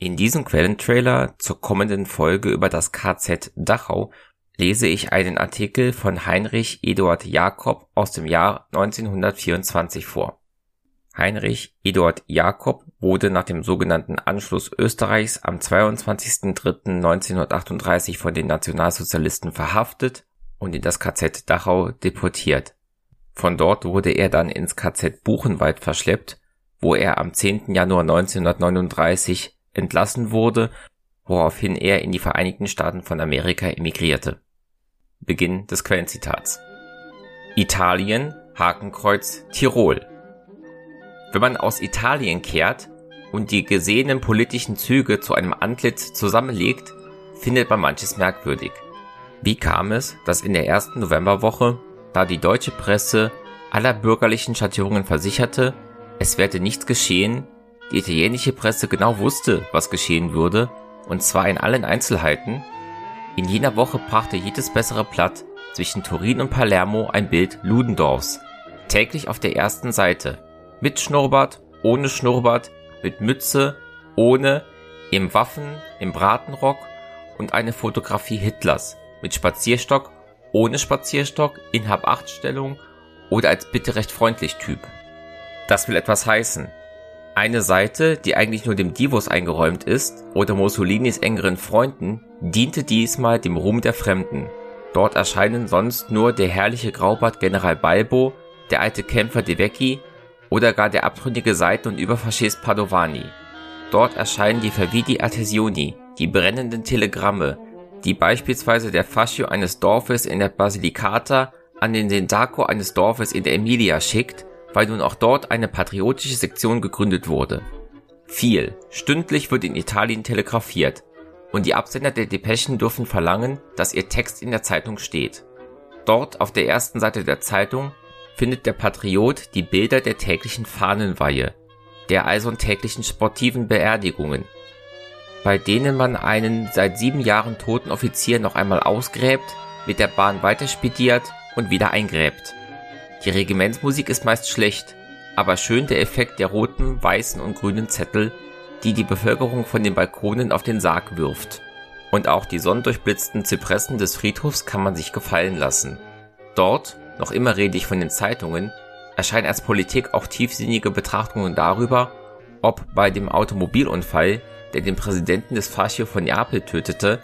In diesem Quellentrailer zur kommenden Folge über das KZ Dachau lese ich einen Artikel von Heinrich Eduard Jakob aus dem Jahr 1924 vor. Heinrich Eduard Jakob wurde nach dem sogenannten Anschluss Österreichs am 22.03.1938 von den Nationalsozialisten verhaftet und in das KZ Dachau deportiert. Von dort wurde er dann ins KZ Buchenwald verschleppt, wo er am 10. Januar 1939 entlassen wurde, woraufhin er in die Vereinigten Staaten von Amerika emigrierte. Beginn des Quellenzitats. Italien, Hakenkreuz, Tirol. Wenn man aus Italien kehrt und die gesehenen politischen Züge zu einem Antlitz zusammenlegt, findet man manches merkwürdig. Wie kam es, dass in der ersten Novemberwoche, da die deutsche Presse aller bürgerlichen Schattierungen versicherte, es werde nichts geschehen, die italienische Presse genau wusste, was geschehen würde, und zwar in allen Einzelheiten. In jener Woche brachte jedes bessere Blatt zwischen Turin und Palermo ein Bild Ludendorffs, täglich auf der ersten Seite, mit Schnurrbart, ohne Schnurrbart, mit Mütze, ohne, im Waffen, im Bratenrock und eine Fotografie Hitlers, mit Spazierstock, ohne Spazierstock, in Hab-Acht-Stellung oder als bitte recht freundlich Typ. Das will etwas heißen. Eine Seite, die eigentlich nur dem Divus eingeräumt ist oder Mussolinis engeren Freunden, diente diesmal dem Ruhm der Fremden. Dort erscheinen sonst nur der herrliche Graubart General Balbo, der alte Kämpfer De Vecchi oder gar der abtrünnige Seiten- und Überfaschist Padovani. Dort erscheinen die Vervidi Artesioni, die brennenden Telegramme, die beispielsweise der Fascio eines Dorfes in der Basilicata an den Sindaco eines Dorfes in der Emilia schickt weil nun auch dort eine patriotische Sektion gegründet wurde. Viel, stündlich wird in Italien telegrafiert und die Absender der Depeschen dürfen verlangen, dass ihr Text in der Zeitung steht. Dort auf der ersten Seite der Zeitung findet der Patriot die Bilder der täglichen Fahnenweihe, der also täglichen sportiven Beerdigungen, bei denen man einen seit sieben Jahren toten Offizier noch einmal ausgräbt, mit der Bahn weiterspediert und wieder eingräbt. Die Regimentsmusik ist meist schlecht, aber schön der Effekt der roten, weißen und grünen Zettel, die die Bevölkerung von den Balkonen auf den Sarg wirft. Und auch die sonnendurchblitzten Zypressen des Friedhofs kann man sich gefallen lassen. Dort, noch immer rede ich von den Zeitungen, erscheinen als Politik auch tiefsinnige Betrachtungen darüber, ob bei dem Automobilunfall, der den Präsidenten des Fascio von Neapel tötete,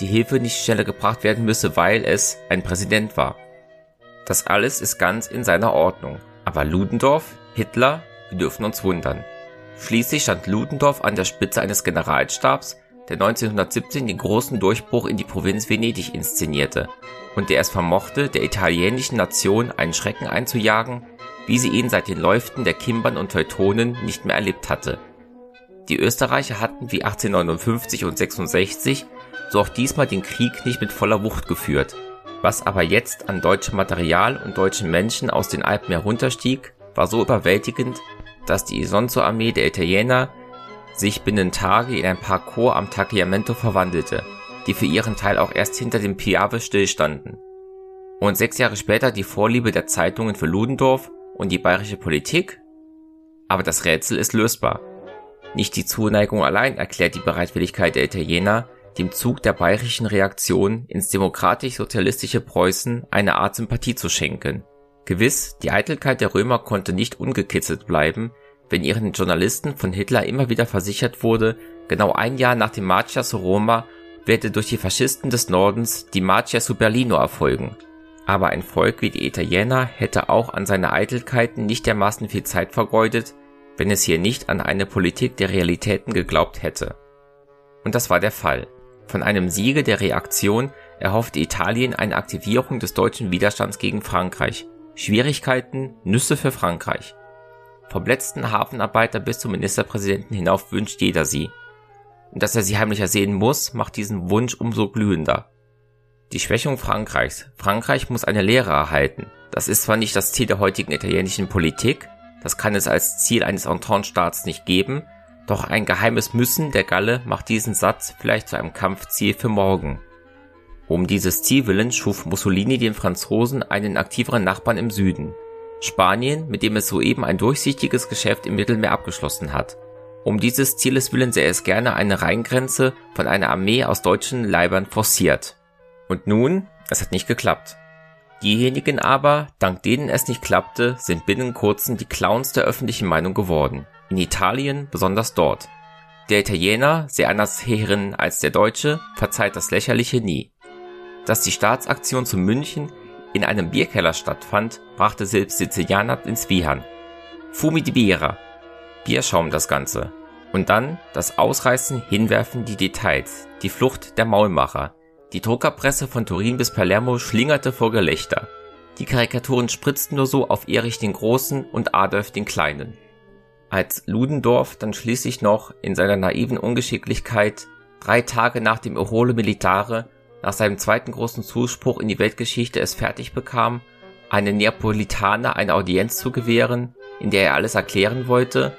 die Hilfe nicht schneller gebracht werden müsse, weil es ein Präsident war. Das alles ist ganz in seiner Ordnung. Aber Ludendorff, Hitler, wir dürfen uns wundern. Schließlich stand Ludendorff an der Spitze eines Generalstabs, der 1917 den großen Durchbruch in die Provinz Venedig inszenierte und der es vermochte, der italienischen Nation einen Schrecken einzujagen, wie sie ihn seit den Läuften der Kimbern und Teutonen nicht mehr erlebt hatte. Die Österreicher hatten wie 1859 und 66 so auch diesmal den Krieg nicht mit voller Wucht geführt was aber jetzt an deutschem Material und deutschen Menschen aus den Alpen herunterstieg, war so überwältigend, dass die Isonzo-Armee der Italiener sich binnen Tage in ein paar Korps am Tagliamento verwandelte, die für ihren Teil auch erst hinter dem Piave stillstanden. Und sechs Jahre später die Vorliebe der Zeitungen für Ludendorff und die bayerische Politik? Aber das Rätsel ist lösbar. Nicht die Zuneigung allein erklärt die Bereitwilligkeit der Italiener, dem Zug der bayerischen Reaktion ins demokratisch-sozialistische Preußen eine Art Sympathie zu schenken. Gewiss, die Eitelkeit der Römer konnte nicht ungekitzelt bleiben, wenn ihren Journalisten von Hitler immer wieder versichert wurde, genau ein Jahr nach dem Marcia su Roma werde durch die Faschisten des Nordens die Marcia su Berlino erfolgen. Aber ein Volk wie die Italiener hätte auch an seine Eitelkeiten nicht dermaßen viel Zeit vergeudet, wenn es hier nicht an eine Politik der Realitäten geglaubt hätte. Und das war der Fall. Von einem Siege der Reaktion erhoffte Italien eine Aktivierung des deutschen Widerstands gegen Frankreich. Schwierigkeiten, Nüsse für Frankreich. Vom letzten Hafenarbeiter bis zum Ministerpräsidenten hinauf wünscht jeder sie. Und dass er sie heimlich ersehen muss, macht diesen Wunsch umso glühender. Die Schwächung Frankreichs. Frankreich muss eine Lehre erhalten. Das ist zwar nicht das Ziel der heutigen italienischen Politik, das kann es als Ziel eines Entente-Staats nicht geben, doch ein geheimes Müssen der Galle macht diesen Satz vielleicht zu einem Kampfziel für morgen. Um dieses Ziel willen schuf Mussolini den Franzosen einen aktiveren Nachbarn im Süden. Spanien, mit dem es soeben ein durchsichtiges Geschäft im Mittelmeer abgeschlossen hat. Um dieses Zieles willen sähe es gerne eine Rheingrenze von einer Armee aus deutschen Leibern forciert. Und nun, es hat nicht geklappt. Diejenigen aber, dank denen es nicht klappte, sind binnen kurzem die Clowns der öffentlichen Meinung geworden. In Italien besonders dort. Der Italiener, sehr anders hierin als der Deutsche, verzeiht das Lächerliche nie. Dass die Staatsaktion zu München in einem Bierkeller stattfand, brachte selbst Sizilianer ins Wiehern. Fumi di Biera. Bierschaum das Ganze. Und dann das Ausreißen, Hinwerfen, die Details, die Flucht der Maulmacher, die Druckerpresse von Turin bis Palermo schlingerte vor Gelächter. Die Karikaturen spritzten nur so auf Erich den Großen und Adolf den Kleinen. Als Ludendorff dann schließlich noch in seiner naiven Ungeschicklichkeit drei Tage nach dem Erhole Militare, nach seinem zweiten großen Zuspruch in die Weltgeschichte es fertig bekam, einen Neapolitaner eine Audienz zu gewähren, in der er alles erklären wollte,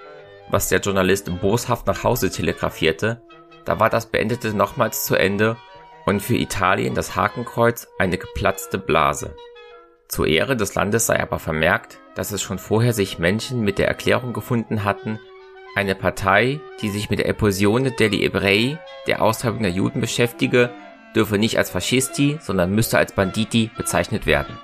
was der Journalist boshaft nach Hause telegrafierte, da war das Beendete nochmals zu Ende und für Italien das Hakenkreuz eine geplatzte Blase. Zur Ehre des Landes sei aber vermerkt, dass es schon vorher sich Menschen mit der Erklärung gefunden hatten, eine Partei, die sich mit der Eposione degli Ebrei, der Austreibung der Juden beschäftige, dürfe nicht als Fascisti, sondern müsste als Banditi bezeichnet werden